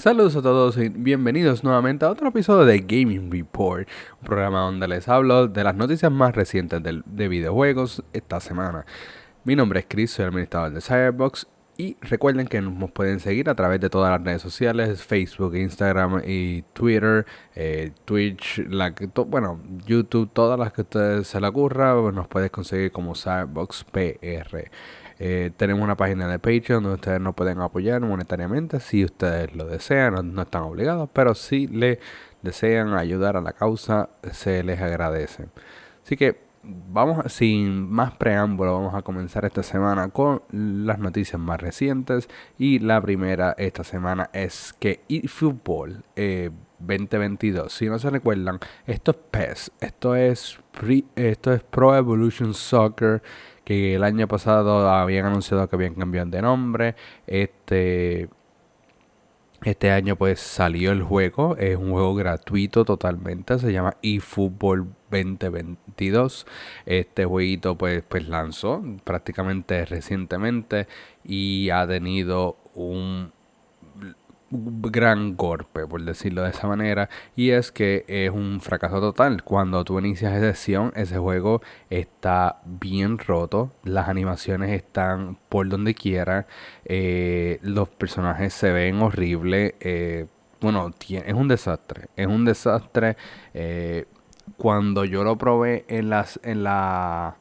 Saludos a todos y bienvenidos nuevamente a otro episodio de Gaming Report, un programa donde les hablo de las noticias más recientes de, videojuegos esta semana. Mi nombre es Chris, soy administrador de Cyberbox y recuerden que nos pueden seguir a través de todas las redes sociales, Facebook, Instagram y Twitter, eh, Twitch, bueno, YouTube, todas las que a ustedes se le ocurra, nos pueden conseguir como Cyberbox PR. Eh, tenemos una página de Patreon donde ustedes nos pueden apoyar monetariamente si ustedes lo desean, no, están obligados, pero si le desean ayudar a la causa, se les agradece. Así que vamos, sin más preámbulo, vamos a comenzar esta semana con las noticias más recientes. Y la primera esta semana es que eFootball 2022, eh, si no se recuerdan, esto es PES, esto es, esto es Pro Evolution Soccer que el año pasado habían anunciado que habían cambiado de nombre. Este, este año pues salió el juego, es un juego gratuito totalmente, se llama eFootball 2022. Este jueguito pues, pues lanzó prácticamente recientemente y ha tenido un gran golpe, por decirlo de esa manera, y es que es un fracaso total. Cuando tú inicias esa sesión, ese juego está bien roto, las animaciones están por donde quiera, eh, los personajes se ven horribles, eh, bueno, es un desastre, es un desastre. Eh, cuando yo lo probé en las, en la,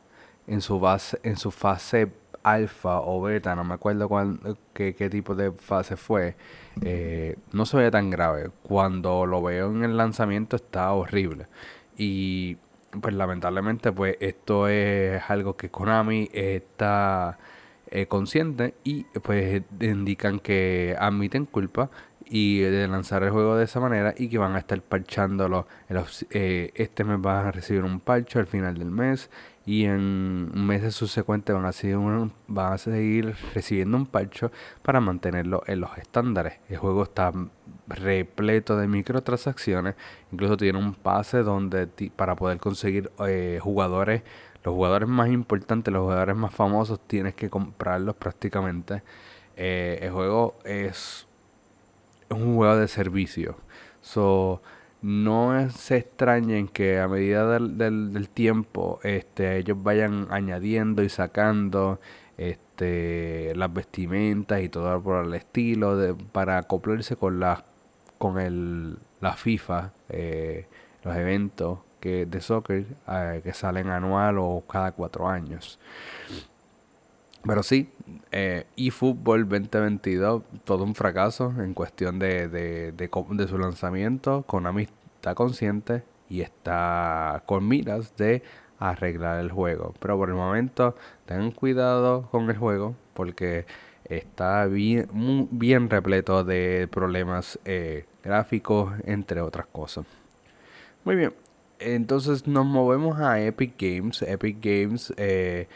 en su base, en su fase alfa o beta, no me acuerdo cuál, qué, qué tipo de fase fue eh, no se ve tan grave. Cuando lo veo en el lanzamiento está horrible. Y pues lamentablemente pues esto es algo que Konami está eh, consciente y pues indican que admiten culpa y de lanzar el juego de esa manera y que van a estar parchándolo. Eh, este mes van a recibir un parcho al final del mes y en meses subsecuentes van a, seguir van a seguir recibiendo un parcho para mantenerlo en los estándares. El juego está repleto de microtransacciones, incluso tiene un pase donde para poder conseguir eh, jugadores, los jugadores más importantes, los jugadores más famosos, tienes que comprarlos prácticamente. Eh, el juego es, un juego de servicio. So, no se extrañen que a medida del, del, tiempo este, ellos vayan añadiendo y sacando este, las vestimentas y todo por el estilo de, para acoplarse con la, con el, la FIFA, eh, los eventos que, de soccer eh, que salen anual o cada cuatro años. Pero sí, eh, eFootball 2022, todo un fracaso en cuestión de, de, de, su lanzamiento. Konami está consciente y está con miras de arreglar el juego. Pero por el momento, tengan cuidado con el juego porque está bien, bien repleto de problemas eh, gráficos, entre otras cosas. Muy bien, entonces nos movemos a Epic Games. Epic Games eh,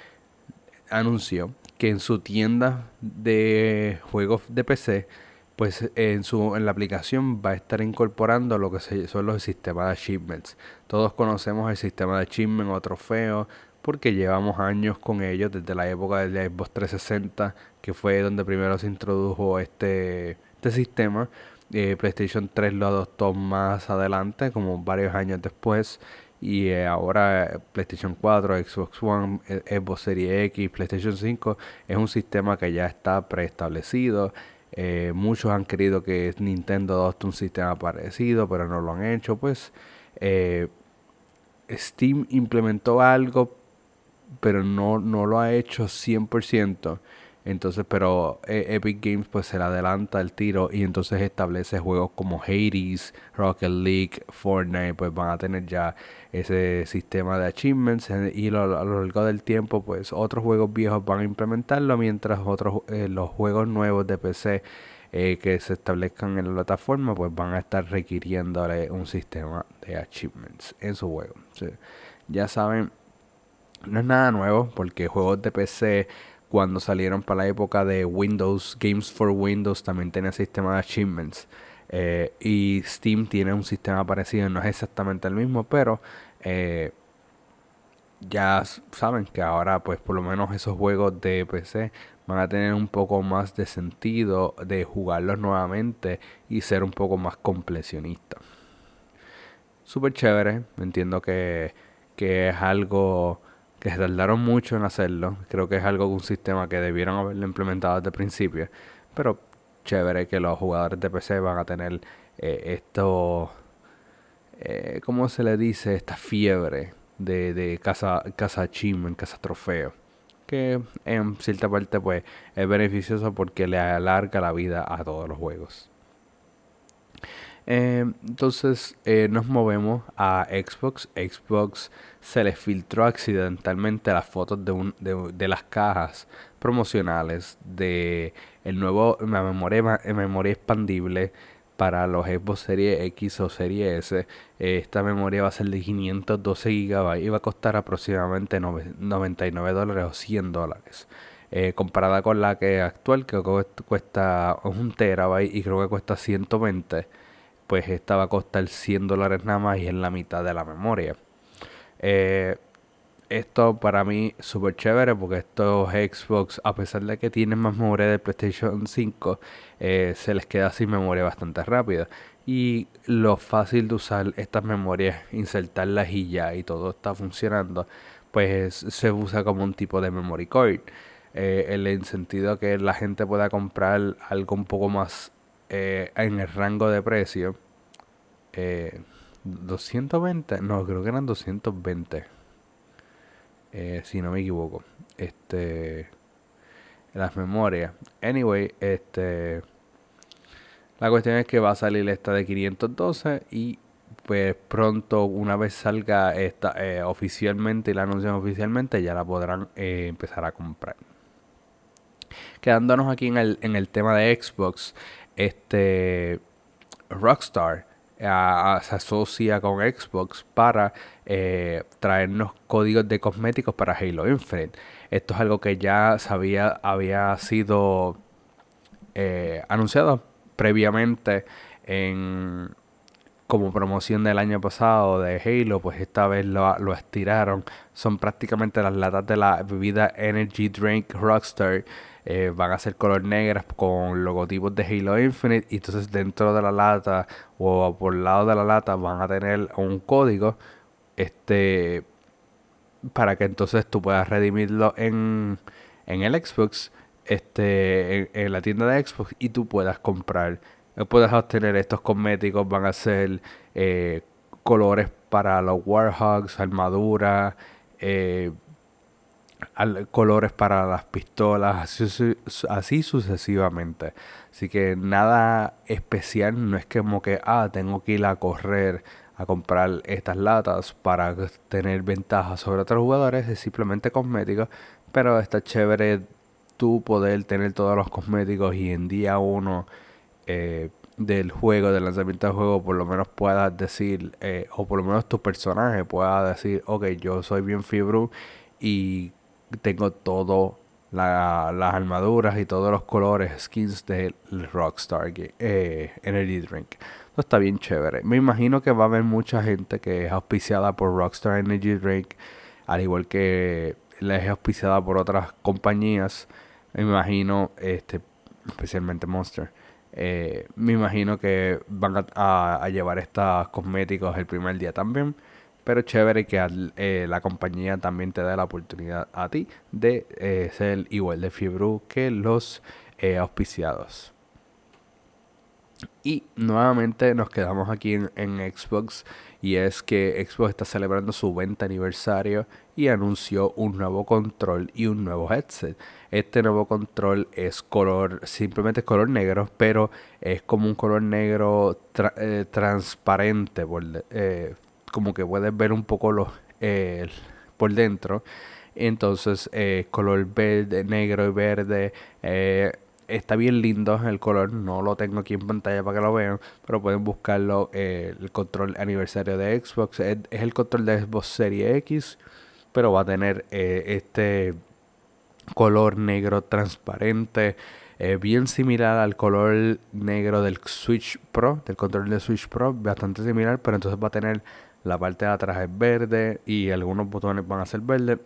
anunció que en su tienda de juegos de PC, pues en, su, en la aplicación va a estar incorporando lo que son los sistemas de achievements. Todos conocemos el sistema de achievement o trofeo porque llevamos años con ellos desde la época del Xbox 360, que fue donde primero se introdujo este, este sistema. Eh, PlayStation 3 lo adoptó más adelante, como varios años después. Y eh, ahora PlayStation 4, Xbox One, eh, Xbox Series X, PlayStation 5 es un sistema que ya está preestablecido. Eh, muchos han querido que Nintendo adopte un sistema parecido, pero no lo han hecho. Pues Steam implementó algo, pero no, no lo ha hecho 100%. Entonces, pero eh, Epic Games pues se le adelanta el tiro y entonces establece juegos como Hades, Rocket League, Fortnite, pues van a tener ya ese sistema de achievements y a lo largo del tiempo pues otros juegos viejos van a implementarlo mientras otros eh, los juegos nuevos de PC eh, que se establezcan en la plataforma pues van a estar requiriéndole un sistema de achievements en su juego. ya saben, no es nada nuevo porque juegos de PC cuando salieron para la época de Windows, Games for Windows también tenía sistema de achievements. Eh, y Steam tiene un sistema parecido, no es exactamente el mismo, pero eh, ya saben que ahora pues por lo menos esos juegos de PC van a tener un poco más de sentido de jugarlos nuevamente y ser un poco más completionista. Súper chévere, entiendo que, que es algo que se tardaron mucho en hacerlo. Creo que es algo un sistema que debieron haberlo implementado desde el principio. Pero chévere que los jugadores de PC van a tener eh, esto, eh, ¿cómo se le dice? Esta fiebre de, de casa, casa en casa trofeo. Que en cierta parte pues es beneficioso porque le alarga la vida a todos los juegos. Eh, entonces eh, nos movemos a Xbox. Xbox se les filtró accidentalmente las fotos de, un, de, las cajas promocionales de el nuevo memoria, memoria expandible para los Xbox Series X o Series S. esta memoria va a ser de 512 GB y va a costar aproximadamente 99 dólares o 100 dólares. Eh, comparada con la que actual que cuesta un terabyte y creo que cuesta 120 pues esta va a costar 100 dólares nada más y es la mitad de la memoria. Eh, esto para mí súper chévere porque estos Xbox, a pesar de que tienen más memoria de PlayStation 5, eh, se les queda sin memoria bastante rápida. Y lo fácil de usar estas memorias, insertarlas y ya, y todo está funcionando, pues se usa como un tipo de memory card. Eh, en el sentido que la gente pueda comprar algo un poco más eh, en el rango de precio. 220, no, creo que eran 220 eh, si no me equivoco. Este, las memorias. Anyway, este, la cuestión es que va a salir esta de 512 y pues pronto una vez salga esta eh, oficialmente y la anuncian oficialmente ya la podrán eh, empezar a comprar. Quedándonos aquí en el, en el tema de Xbox, este Rockstar se asocia con Xbox para eh, traernos códigos de cosméticos para Halo Infinite. Esto es algo que ya sabía, había sido eh, anunciado previamente en como promoción del año pasado de Halo, pues esta vez lo, lo estiraron. Son prácticamente las latas de la bebida Energy Drink Rockstar eh, van a ser color negras con logotipos de Halo Infinite y entonces dentro de la lata o por el lado de la lata van a tener un código este para que entonces tú puedas redimirlo en, en el Xbox este en, la tienda de Xbox y tú puedas comprar. Puedas obtener estos cosméticos van a ser eh, colores para los Warhogs armadura eh, colores para las pistolas, así, sucesivamente. Así que nada especial, no es como que, ah, tengo que ir a correr a comprar estas latas para tener ventaja sobre otros jugadores, es simplemente cosmético, pero está chévere tú poder tener todos los cosméticos y en día uno eh, del juego, del lanzamiento del juego, por lo menos puedas decir, eh, o por lo menos tu personaje pueda decir, ok, yo soy bien fibru y tengo todo las armaduras y todos los colores, skins del Rockstar eh, Energy Drink. Esto está bien chévere. Me imagino que va a haber mucha gente que es auspiciada por Rockstar Energy Drink, al igual que la es auspiciada por otras compañías. Me imagino, este, especialmente Monster. Eh, me imagino que van a, a llevar estos cosméticos el primer día también. Pero chévere que eh, la compañía también te da la oportunidad a ti de eh, ser igual de fiebre que los eh, auspiciados. Y nuevamente nos quedamos aquí en, Xbox y es que Xbox está celebrando su 20 aniversario y anunció un nuevo control y un nuevo headset. Este nuevo control es color, simplemente es color negro, pero es como un color negro transparente, como que puedes ver un poco los, eh, por dentro. Entonces, eh, color verde, negro y verde. Eh, está bien lindo el color. No lo tengo aquí en pantalla para que lo vean. Pero pueden buscarlo. el control aniversario de Xbox. Es, el control de Xbox Series X. Pero va a tener este color negro transparente. bien similar al color negro del Switch Pro. Del control de Switch Pro. Bastante similar. Pero entonces va a tener la parte de atrás es verde y algunos botones van a ser verdes.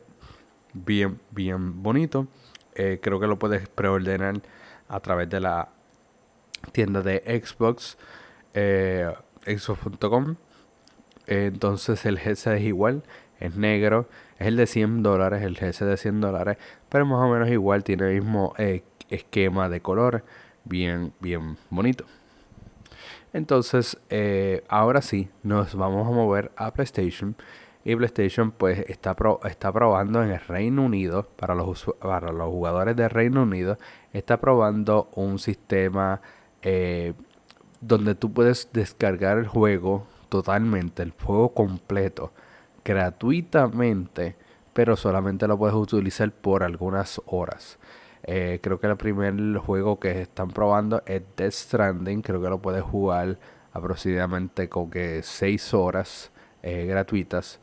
Bien, bien bonito. Eh, creo que lo puedes preordenar a través de la tienda de Xbox, eh, xbox.com. entonces el GS es igual, es negro, es el de 100 dólares, el GS de 100 dólares, pero más o menos igual, tiene el mismo eh, esquema de color, bien, bien bonito. Entonces, eh, ahora sí, nos vamos a mover a PlayStation. Y PlayStation pues está, está probando en el Reino Unido, para los, para los jugadores del Reino Unido, está probando un sistema eh, donde tú puedes descargar el juego totalmente, el juego completo, gratuitamente, pero solamente lo puedes utilizar por algunas horas. Eh, creo que el primer juego que están probando es Death Stranding. Creo que lo puedes jugar aproximadamente con que 6 horas eh, gratuitas.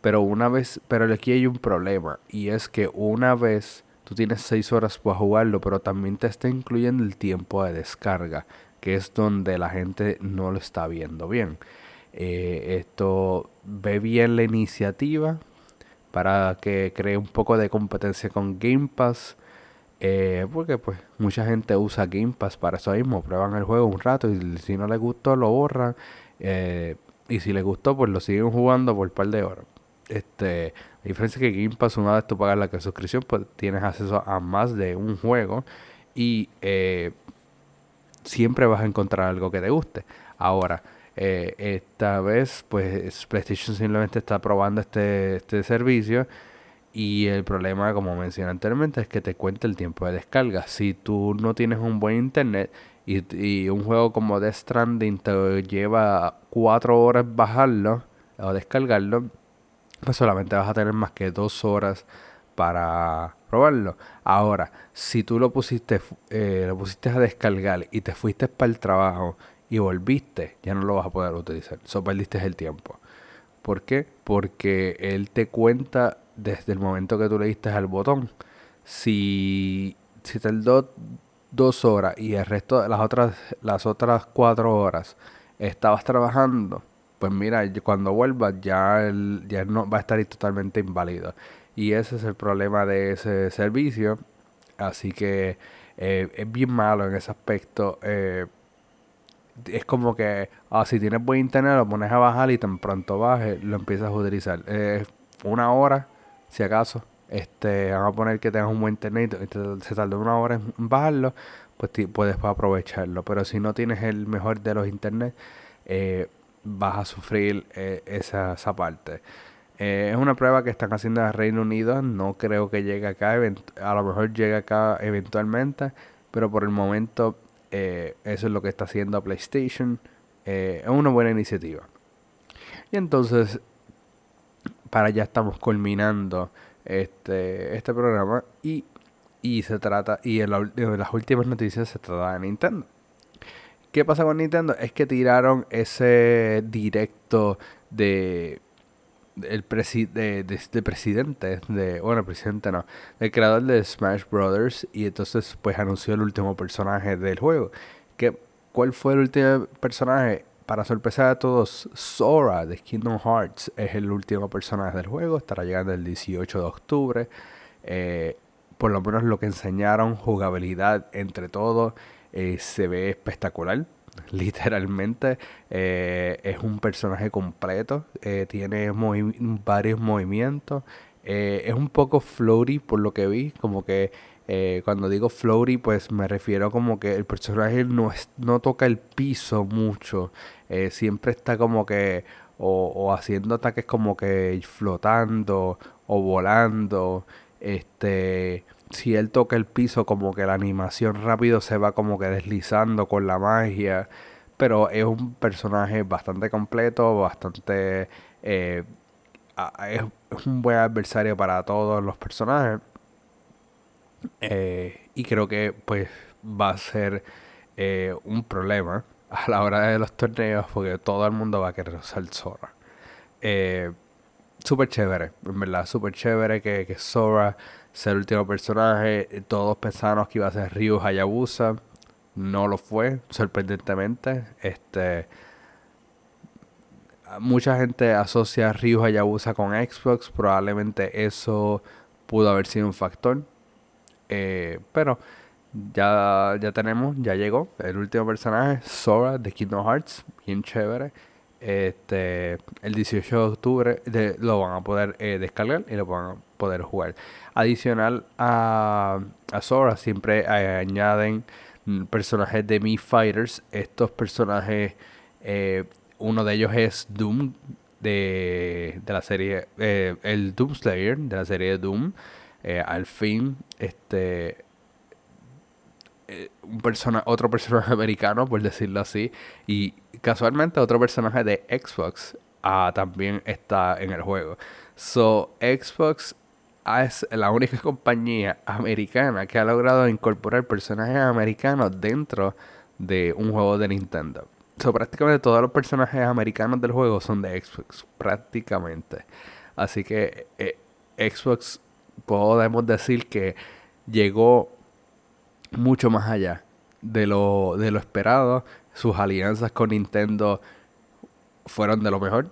Pero una vez, pero aquí hay un problema. Y es que una vez tú tienes 6 horas para jugarlo, pero también te está incluyendo el tiempo de descarga. Que es donde la gente no lo está viendo bien. Eh, esto ve bien la iniciativa para que cree un poco de competencia con Game Pass eh, porque pues mucha gente usa Game Pass para eso mismo, prueban el juego un rato y si no les gustó lo borran eh, y si les gustó pues lo siguen jugando por un par de horas. Este, a diferencia que Game Pass una vez tú pagas la suscripción pues tienes acceso a más de un juego y eh, siempre vas a encontrar algo que te guste. Ahora, esta vez pues PlayStation simplemente está probando este, este servicio y el problema, como mencioné anteriormente, es que te cuenta el tiempo de descarga. Si tú no tienes un buen internet y, un juego como Death Stranding te lleva cuatro horas bajarlo o descargarlo, pues solamente vas a tener más que dos horas para probarlo. Ahora, si tú lo pusiste, eh, lo pusiste a descargar y te fuiste para el trabajo y volviste, ya no lo vas a poder utilizar. Solo perdiste el tiempo. ¿Por qué? Porque él te cuenta desde el momento que tú le diste al botón. Si, si tardó dos horas y el resto de las otras, las otras cuatro horas estabas trabajando, pues mira, cuando vuelvas ya, el, ya no va a estar totalmente inválido. Y ese es el problema de ese servicio. Así que eh, es bien malo en ese aspecto. Eh, es como que, ah, si tienes buen internet, lo pones a bajar y tan pronto baje, lo empiezas a utilizar. Eh, una hora si acaso, este, vamos a poner que tengas un buen internet y se tarda una hora en bajarlo, pues puedes aprovecharlo. Pero si no tienes el mejor de los internet, eh, vas a sufrir eh, esa, esa, parte. Eh, es una prueba que están haciendo en el Reino Unido. No creo que llegue acá. A lo mejor llegue acá eventualmente. Pero por el momento, eso es lo que está haciendo PlayStation. es una buena iniciativa. Y entonces, para ya estamos culminando este, este programa y, y se trata, y en, las últimas noticias se trata de Nintendo. ¿Qué pasa con Nintendo? Es que tiraron ese directo de el de, presidente de bueno presidente no el creador de Smash Brothers y entonces pues anunció el último personaje del juego que cuál fue el último personaje para sorpresa de todos, Sora de Kingdom Hearts es el último personaje del juego. Estará llegando el 18 de octubre. Eh, por lo menos lo que enseñaron, jugabilidad entre todos, eh, se ve espectacular. Literalmente eh, es un personaje completo. tiene varios movimientos. es un poco floaty por lo que vi. Como que cuando digo floaty, pues me refiero como que el personaje no, no toca el piso mucho. Eh, siempre está como que o, haciendo ataques como que flotando o volando. Este, si él toca el piso, como que la animación rápido se va como que deslizando con la magia. Pero es un personaje bastante completo, bastante... Eh, es un buen adversario para todos los personajes. Eh, y creo que pues va a ser un problema a la hora de los torneos porque todo el mundo va a querer usar Sora. Eh, súper chévere, en verdad, súper chévere que, que Sora sea el último personaje. Todos pensamos que iba a ser Ryu Hayabusa. No lo fue, sorprendentemente. Este mucha gente asocia Ryu Hayabusa con Xbox. Probablemente eso pudo haber sido un factor. Eh, pero ya, ya tenemos, ya llegó el último personaje, Sora de Kingdom Hearts, bien chévere. Este, el 18 de octubre lo van a poder eh, descargar y lo van a poder jugar. Adicional a, a Sora, siempre eh, añaden personajes de Mi Fighters. Estos personajes, eh, uno de ellos es Doom de, de la serie, el Doom Slayer de la serie de Doom. al fin, este eh, un persona, otro personaje americano, por decirlo así. Y casualmente otro personaje de Xbox ah, también está en el juego. So, Xbox es la única compañía americana que ha logrado incorporar personajes americanos dentro de un juego de Nintendo. So, prácticamente todos los personajes americanos del juego son de Xbox, prácticamente. Así que eh, Xbox podemos decir que llegó mucho más allá de lo, de lo esperado. Sus alianzas con Nintendo fueron de lo mejor.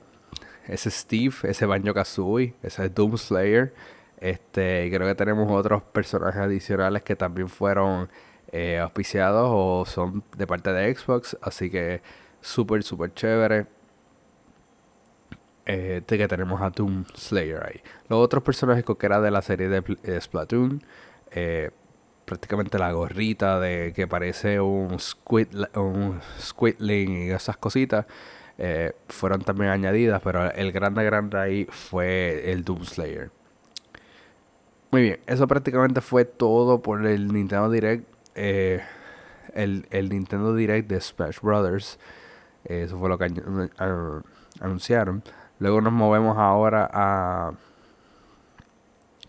Ese Steve, ese Banjo Kazooie, ese Doom Slayer. Este, creo que tenemos otros personajes adicionales que también fueron eh, auspiciados o son de parte de Xbox. Así que súper, súper chévere. Este que tenemos a Doom Slayer ahí. Los otros personajes que era de la serie de Splatoon. Eh, prácticamente la gorrita de que parece un, squid, un squidling y esas cositas eh, fueron también añadidas, pero el grande grande ahí fue el Doom Slayer. Muy bien, eso prácticamente fue todo por el Nintendo Direct. Eh, el, el, Nintendo Direct de Smash Brothers. eso fue lo que anunciaron. Luego nos movemos ahora a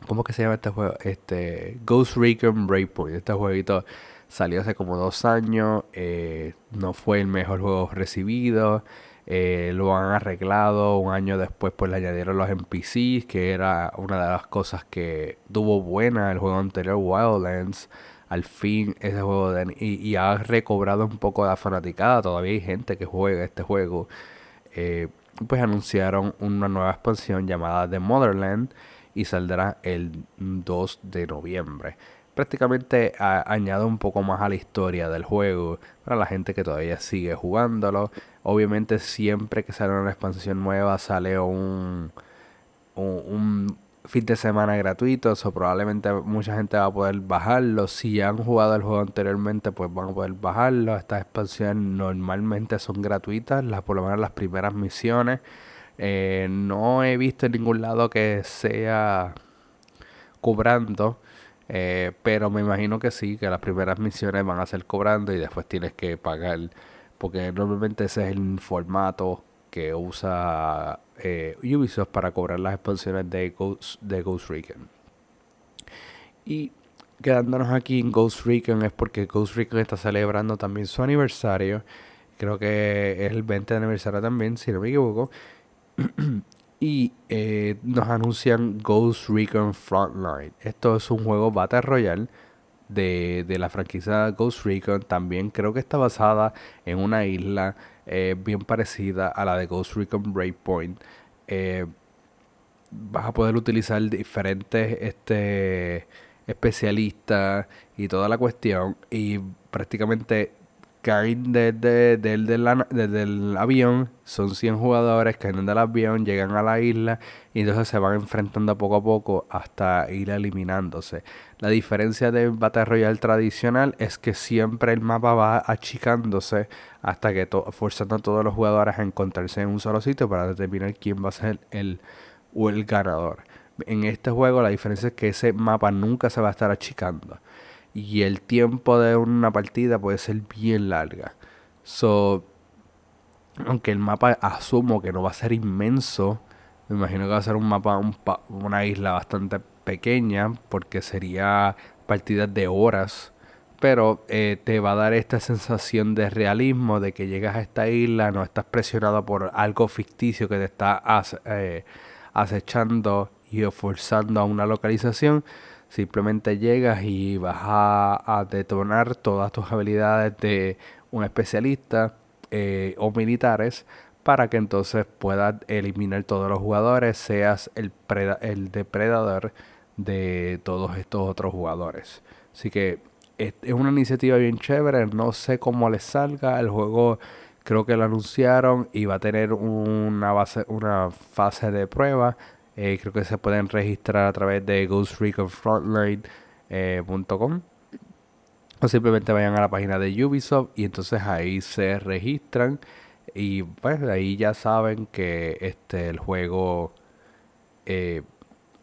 ¿Cómo que se llama este juego? Este Ghost Recon Breakpoint. Este jueguito salió hace como dos años. Eh, no fue el mejor juego recibido. Eh, lo han arreglado. Un año después pues le añadieron los NPCs. Que era una de las cosas que tuvo buena el juego anterior, Wildlands. Al fin ese juego de, y, ha recobrado un poco la fanaticada. Todavía hay gente que juega este juego. Eh, pues anunciaron una nueva expansión llamada The Motherland y saldrá el 2 de noviembre. Prácticamente añade un poco más a la historia del juego para la gente que todavía sigue jugándolo. Obviamente siempre que sale una expansión nueva sale un, un, fin de semana gratuito. O probablemente mucha gente va a poder bajarlo. Si han jugado el juego anteriormente, pues van a poder bajarlo. Estas expansiones normalmente son gratuitas, las, por lo menos las primeras misiones. Eh, no he visto en ningún lado que sea cobrando. Eh, pero me imagino que sí, que las primeras misiones van a ser cobrando y después tienes que pagar. Porque normalmente ese es el formato que usa eh, Ubisoft para cobrar las expansiones de Ghost, de Ghost Recon. Y quedándonos aquí en Ghost Recon es porque Ghost Recon está celebrando también su aniversario. Creo que es el 20 aniversario también, si no me equivoco. y eh, nos anuncian Ghost Recon Frontline. Esto es un juego Battle Royale de, la franquicia Ghost Recon. También creo que está basada en una isla eh, bien parecida a la de Ghost Recon Breakpoint. Eh, vas a poder utilizar diferentes este, especialistas y toda la cuestión. Y prácticamente caen desde, el avión, son 100 jugadores, caen del avión, llegan a la isla y entonces se van enfrentando poco a poco hasta ir eliminándose. La diferencia del Battle Royale tradicional es que siempre el mapa va achicándose hasta que forzando a todos los jugadores a encontrarse en un solo sitio para determinar quién va a ser el, o el ganador. En este juego la diferencia es que ese mapa nunca se va a estar achicando y el tiempo de una partida puede ser bien larga. So, aunque el mapa asumo que no va a ser inmenso, me imagino que va a ser un mapa, una isla bastante pequeña, porque sería partidas de horas. Pero eh, te va a dar esta sensación de realismo, de que llegas a esta isla, no estás presionado por algo ficticio que te está eh, acechando y forzando a una localización, Simplemente llegas y vas a, detonar todas tus habilidades de un especialista eh, o militares para que entonces puedas eliminar todos los jugadores, seas el, el depredador de todos estos otros jugadores. Así que es una iniciativa bien chévere, no sé cómo les salga, el juego creo que lo anunciaron y va a tener una, base, una fase de prueba. Eh, creo que se pueden registrar a través de GhostReconFrontline.com eh, o simplemente vayan a la página de Ubisoft y entonces ahí se registran y pues ahí ya saben que este el juego eh,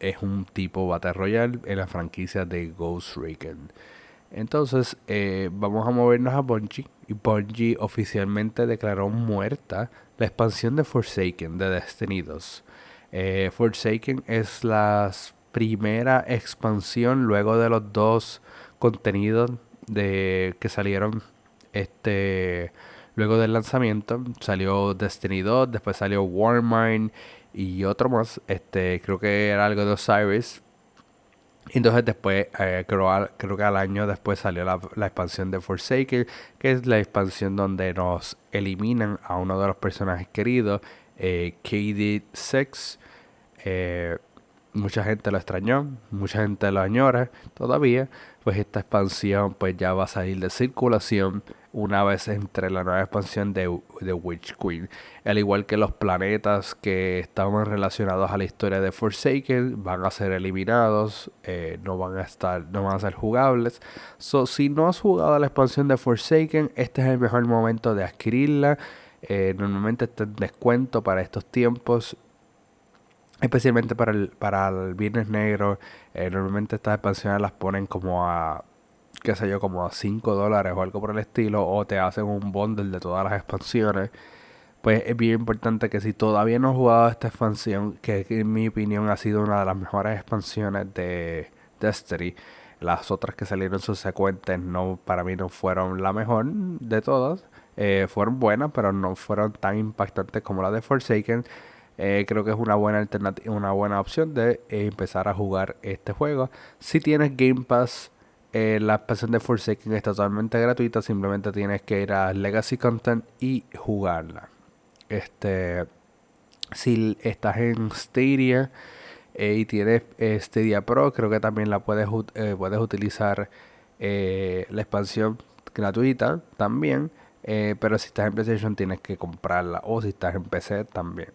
es un tipo Battle Royale en la franquicia de Ghost Recon. Entonces vamos a movernos a Bungie y Bungie oficialmente declaró muerta la expansión de Forsaken de Destiny 2. Eh, Forsaken es la primera expansión luego de los dos contenidos de que salieron este luego del lanzamiento. Salió Destiny 2 después salió Warmind y otro más. Este creo que era algo de Osiris entonces después eh, creo, creo que al año después salió la, expansión de Forsaken que es la expansión donde nos eliminan a uno de los personajes queridos eh, KD6 eh, mucha gente lo extrañó, mucha gente lo añora todavía, pues esta expansión pues ya va a salir de circulación una vez entre la nueva expansión de, de Witch Queen. Al igual que los planetas que estaban relacionados a la historia de Forsaken van a ser eliminados, eh, no van a estar, no van a ser jugables. So, si no has jugado la expansión de Forsaken, este es el mejor momento de adquirirla. Eh, normalmente está en descuento para estos tiempos especialmente para el, para el Viernes Negro. Eh, normalmente estas expansiones las ponen como a, qué sé yo, como a 5 dólares o algo por el estilo, o te hacen un bundle de todas las expansiones. Pues es bien importante que si todavía no has jugado esta expansión, que en mi opinión ha sido una de las mejores expansiones de Destiny, las otras que salieron subsecuentes no, para mí no fueron la mejor de todas. Eh, fueron buenas, pero no fueron tan impactantes como la de Forsaken. Eh, creo que es una buena alternativa, una buena opción de empezar a jugar este juego. Si tienes Game Pass, eh, la expansión de Forsaken es totalmente gratuita. Simplemente tienes que ir a Legacy Content y jugarla. Este, si estás en Stadia y tienes Stadia Pro, creo que también la puedes, puedes utilizar la expansión gratuita también. pero si estás en PlayStation tienes que comprarla. O si estás en PC también.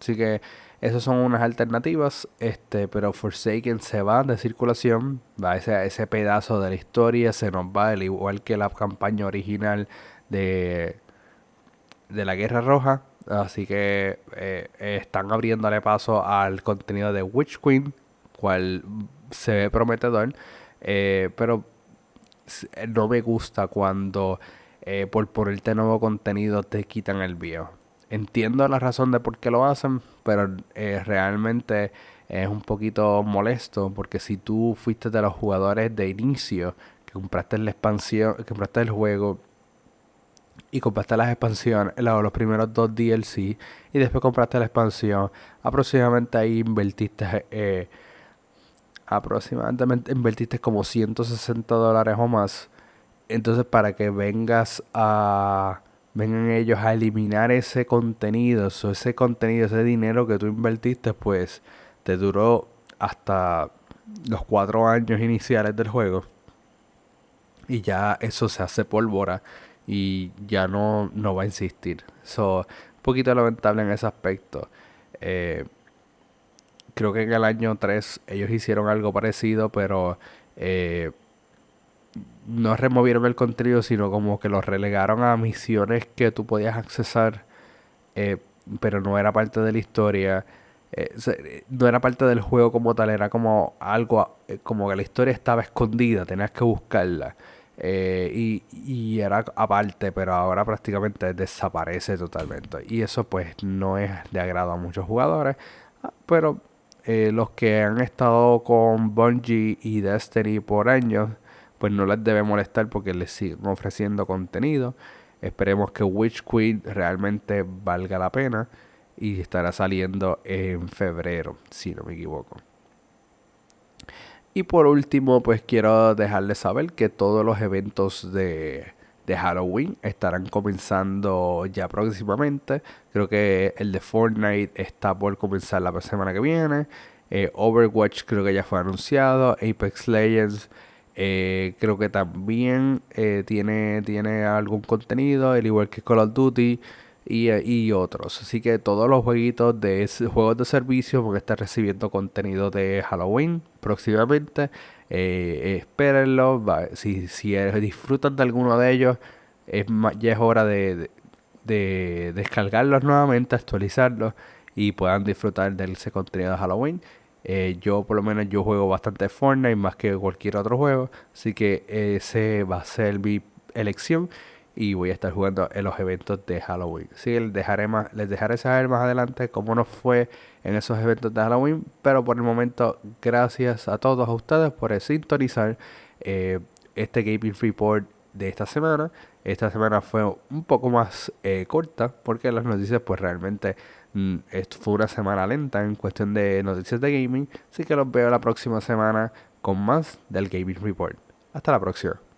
Así que esas son unas alternativas, este, pero Forsaken se va de circulación, va ese, ese pedazo de la historia, se nos va, al igual que la campaña original de, de la Guerra Roja. Así que eh, están abriéndole paso al contenido de Witch Queen, cual se ve prometedor, eh, pero no me gusta cuando eh, por ponerte nuevo contenido te quitan el viejo entiendo la razón de por qué lo hacen, pero eh, realmente es un poquito molesto porque si tú fuiste de los jugadores de inicio que compraste la expansión, que compraste el juego y compraste las expansiones, los primeros dos DLC y después compraste la expansión, aproximadamente ahí invertiste eh, aproximadamente invertiste como 160 dólares o más. Entonces para que vengas a vengan ellos a eliminar ese contenido, ese contenido, ese dinero que tú invertiste, pues te duró hasta los cuatro años iniciales del juego. Y ya eso se hace pólvora y ya no, no va a insistir. Eso un poquito lamentable en ese aspecto. Eh, creo que en el año 3 ellos hicieron algo parecido, pero eh, no removieron el contenido, sino como que lo relegaron a misiones que tú podías accesar, eh, pero no era parte de la historia. Eh, no era parte del juego como tal, era como algo, eh, como que la historia estaba escondida, tenías que buscarla. y, y, era aparte, pero ahora prácticamente desaparece totalmente. Y eso pues no es de agrado a muchos jugadores. Ah, pero los que han estado con Bungie y Destiny por años, pues no les debe molestar porque les siguen ofreciendo contenido. Esperemos que Witch Queen realmente valga la pena y estará saliendo en febrero, si no me equivoco. Y por último, pues quiero dejarles saber que todos los eventos de, de Halloween estarán comenzando ya próximamente. Creo que el de Fortnite está por comenzar la semana que viene. Eh, Overwatch creo que ya fue anunciado. Apex Legends eh, creo que también eh, tiene, tiene algún contenido, al igual que Call of Duty y, y otros. Así que todos los jueguitos de juegos de servicio porque está recibiendo contenido de Halloween próximamente. espérenlo. Si, si disfrutan de alguno de ellos, es ya es hora de, de descargarlos nuevamente, actualizarlos y puedan disfrutar de ese contenido de Halloween. Eh, yo por lo menos yo juego bastante Fortnite más que cualquier otro juego, así que ese va a ser mi elección y voy a estar jugando en los eventos de Halloween. Sí, les dejaré, más, les dejaré saber más adelante cómo nos fue en esos eventos de Halloween, pero por el momento gracias a todos ustedes por sintonizar eh, este Gaming Report de esta semana. Esta semana fue un poco más eh, corta porque las noticias pues realmente mm, fue una semana lenta en cuestión de noticias de gaming. Así que los veo la próxima semana con más del Gaming Report. Hasta la próxima.